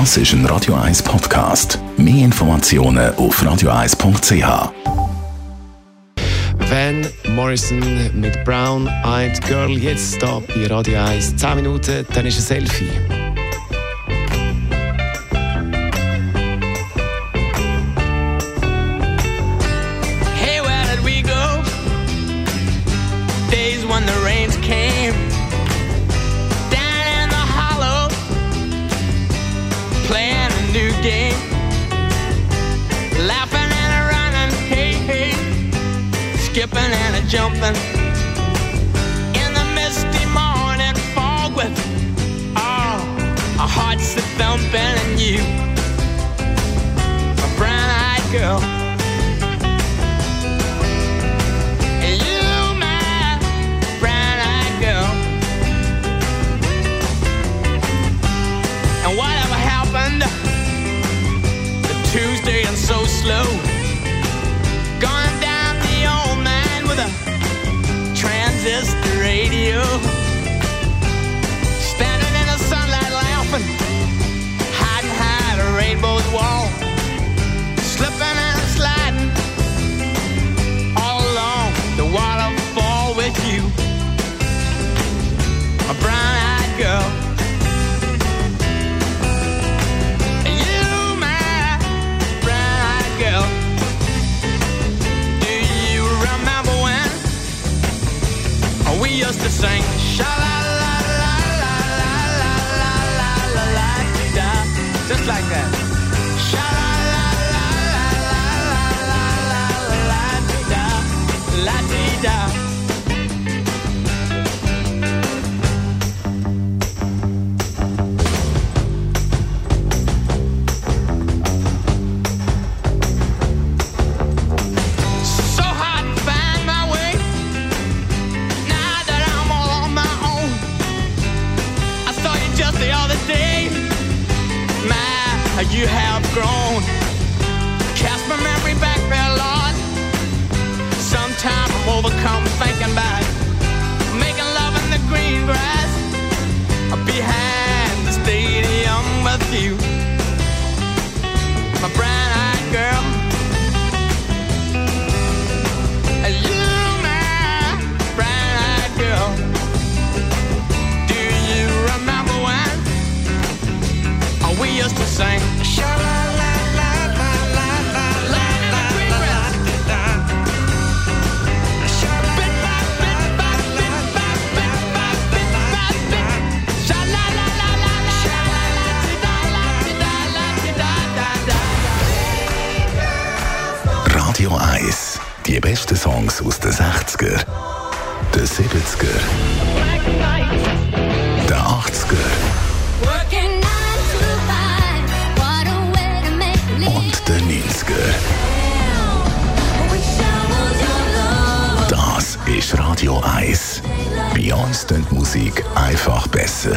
Das ist ein Radio 1 Podcast. Mehr Informationen auf radio1.ch. Van Morrison mit Brown Eyed Girl jetzt da bei Radio 1. 10 Minuten, dann ist ein Selfie. Skipping and a jumping in the misty morning fog with oh, our hearts a thumping and you, a brown-eyed girl. Tuesday and so slow? With you, a brown-eyed girl. You, my brown-eyed girl. Do you remember when we used to sing sha la la la la la la la la la la da just like that. Sha la la la la la la la la la da la dee da. The other day. My, you have grown. Cast my memory back there, Lord. Sometimes I'm overcome besten Songs aus den 60er, den 70er, den 80er und den 90er. Das ist Radio 1. Bei uns klingt Musik einfach besser.